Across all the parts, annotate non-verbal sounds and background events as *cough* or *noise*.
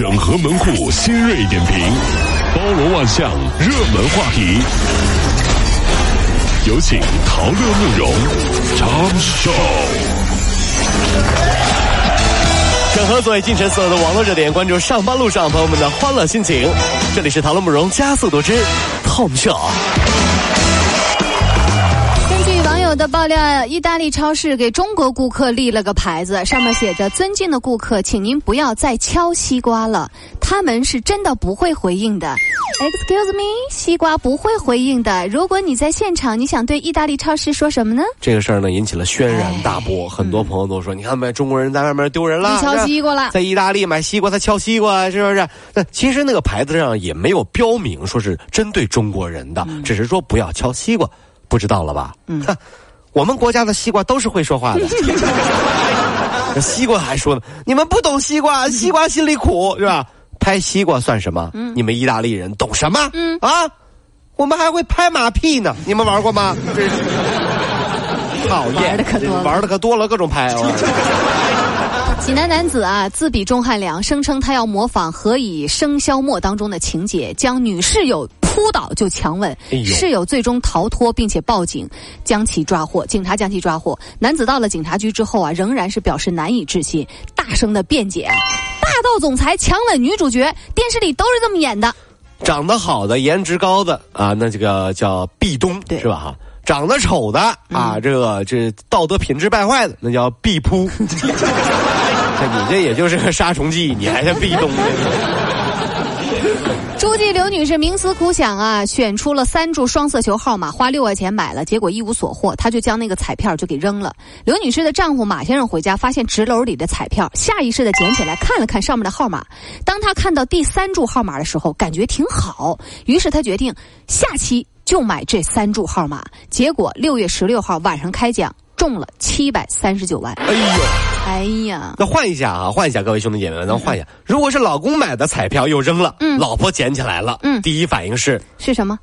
整合门户新锐点评，包罗万象，热门话题。有请陶乐慕容长寿。整合最近晨所有的网络热点，关注上班路上朋友们的欢乐心情。这里是陶乐慕容加速度之 Tom Show。根据网友的爆料，意大利超市给中国顾客立了个牌子，上面写着：“尊敬的顾客，请您不要再敲西瓜了，他们是真的不会回应的。” Excuse me，西瓜不会回应的。如果你在现场，你想对意大利超市说什么呢？这个事儿呢，引起了轩然大波，很多朋友都说：“你看没，中国人在外面丢人了，你敲西瓜了，在意大利买西瓜，他敲西瓜，是不是？”那其实那个牌子上也没有标明说是针对中国人的，只是说不要敲西瓜，不知道了吧？嗯，我们国家的西瓜都是会说话的。*laughs* 西瓜还说呢，你们不懂西瓜，西瓜心里苦，是吧？拍西瓜算什么？你们意大利人懂什么？啊，我们还会拍马屁呢，你们玩过吗？*laughs* 讨厌，玩的可多，玩的可多了，各种拍。*laughs* 济南男子啊，自比钟汉良，声称他要模仿《何以笙箫默》当中的情节，将女室友扑倒就强吻，室友最终逃脱，并且报警将其抓获。警察将其抓获。男子到了警察局之后啊，仍然是表示难以置信，大声的辩解：“霸道总裁强吻女主角，电视里都是这么演的。长得好的、颜值高的啊，那这个叫壁咚，是吧？哈，长得丑的啊，这个这道德品质败坏的，那叫壁扑。*laughs* 你这也就是个杀虫剂，你还是壁咚。*laughs* 诸暨刘女士冥思苦想啊，选出了三注双色球号码，花六块钱买了，结果一无所获，她就将那个彩票就给扔了。刘女士的丈夫马先生回家，发现纸篓里的彩票，下意识的捡起来看了看上面的号码。当他看到第三注号码的时候，感觉挺好，于是他决定下期就买这三注号码。结果六月十六号晚上开奖，中了七百三十九万。哎呦！哎呀，那换一下啊，换一下，各位兄弟姐妹们，咱换一下。如果是老公买的彩票又扔了，嗯，老婆捡起来了，嗯，第一反应是是什么？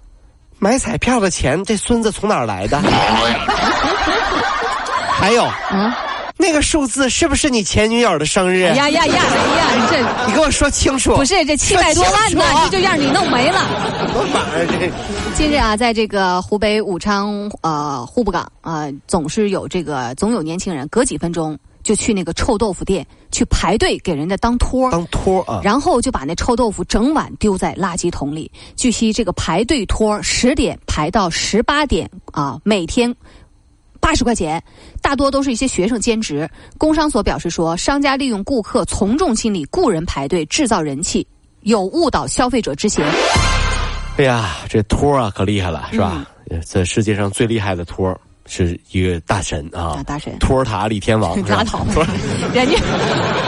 买彩票的钱，这孙子从哪儿来的？*laughs* 还有，嗯，那个数字是不是你前女友的生日？呀呀呀！哎呀，这你给我说清楚。不是这七百多万呢，这就让你弄没了。玩意儿这。近日啊，在这个湖北武昌呃户部港啊，总是有这个总有年轻人隔几分钟。就去那个臭豆腐店去排队给人家当托当托啊，然后就把那臭豆腐整碗丢在垃圾桶里。据悉，这个排队托十点排到十八点啊，每天八十块钱，大多都是一些学生兼职。工商所表示说，商家利用顾客从众心理雇人排队制造人气，有误导消费者之嫌。哎呀，这托啊可厉害了，是吧？这世界上最厉害的托。是一个大神啊，大神托尔塔李天王，*laughs* 拉倒，人家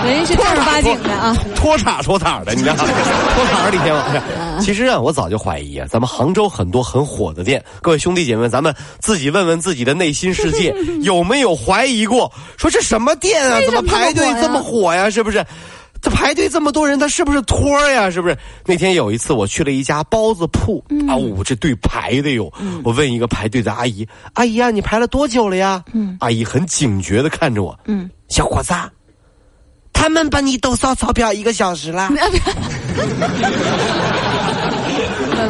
人家是正儿八经的啊，托塔托塔的，你知道吗？*laughs* 托塔李天王。其实啊，我早就怀疑啊，咱们杭州很多很火的店，各位兄弟姐妹，咱们自己问问自己的内心世界，*laughs* 有没有怀疑过？说这什么店啊，怎么排队这么火呀？是不是？这排队这么多人，他是不是托呀？是不是？那天有一次我去了一家包子铺，啊，我这队排的哟。我问一个排队的阿姨：“阿姨啊，你排了多久了呀？”嗯阿姨很警觉的看着我：“嗯，小伙子，他们把你都烧钞票一个小时了？*laughs* ”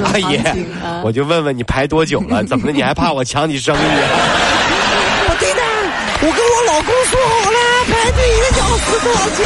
阿姨，我就问问你排多久了？怎么的？你还怕我抢你生意？*laughs* 不对的，我跟我老公说好了，排队一个小时多少钱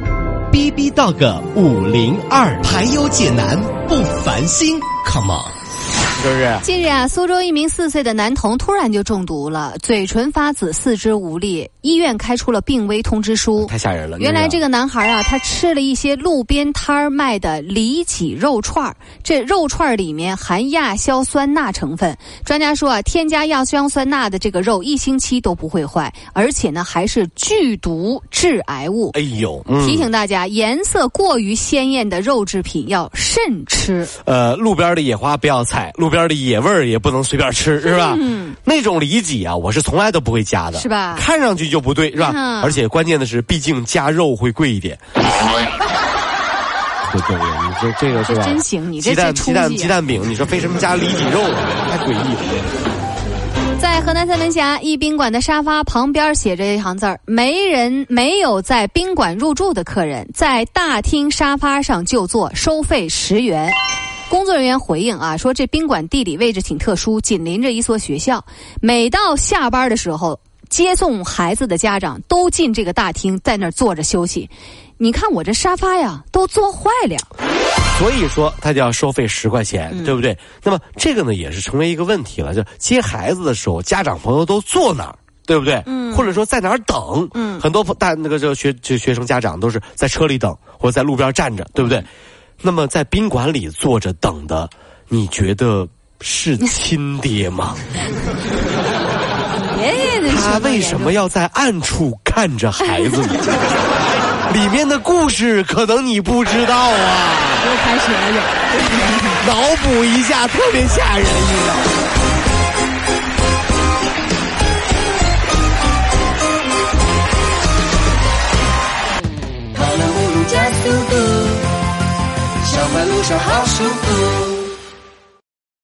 B B Dog 五零二，排忧解难不烦心，Come on。是不是？近日啊，苏州一名四岁的男童突然就中毒了，嘴唇发紫，四肢无力，医院开出了病危通知书。太吓人了！原来这个个男孩啊，他吃了一些路边摊儿卖的里脊肉串儿，这肉串儿里面含亚硝酸钠成分。专家说啊，添加亚硝酸钠的这个肉一星期都不会坏，而且呢还是剧毒致癌物。哎呦，嗯提醒大家，颜色过于鲜艳的肉制品要慎吃。呃，路边的野花不要采，路边的野味儿也不能随便吃，*laughs* 是吧？嗯，那种里脊啊，我是从来都不会加的，是吧看上去就不对，是吧？嗯而且关键的是，毕竟加肉会贵一点。*laughs* 对对对，你说这个是吧？真行，你这鸡蛋鸡蛋。鸡蛋饼，你说为什么加里脊肉啊？*laughs* 太诡异了。在河南三门峡一宾馆的沙发旁边写着一行字儿：“没人没有在宾馆入住的客人，在大厅沙发上就坐，收费十元。”工作人员回应啊，说这宾馆地理位置挺特殊，紧邻着一所学校，每到下班的时候，接送孩子的家长都进这个大厅，在那儿坐着休息。你看我这沙发呀，都坐坏了。所以说，他就要收费十块钱，嗯对不对？那么这个呢，也是成为一个问题了。就接孩子的时候，家长朋友都坐哪儿？对不对？嗯，或者说在哪儿等？嗯很多大那个就学就学生家长都是在车里等，或者在路边站着，对不对？那么在宾馆里坐着等的，你觉得是 *laughs* 亲爹吗？他为什么要在暗处看着孩子呢？*laughs* 里面的故事可能你不知道啊。*laughs* 又开始了？脑补一下，特别吓人，你知道好舒服。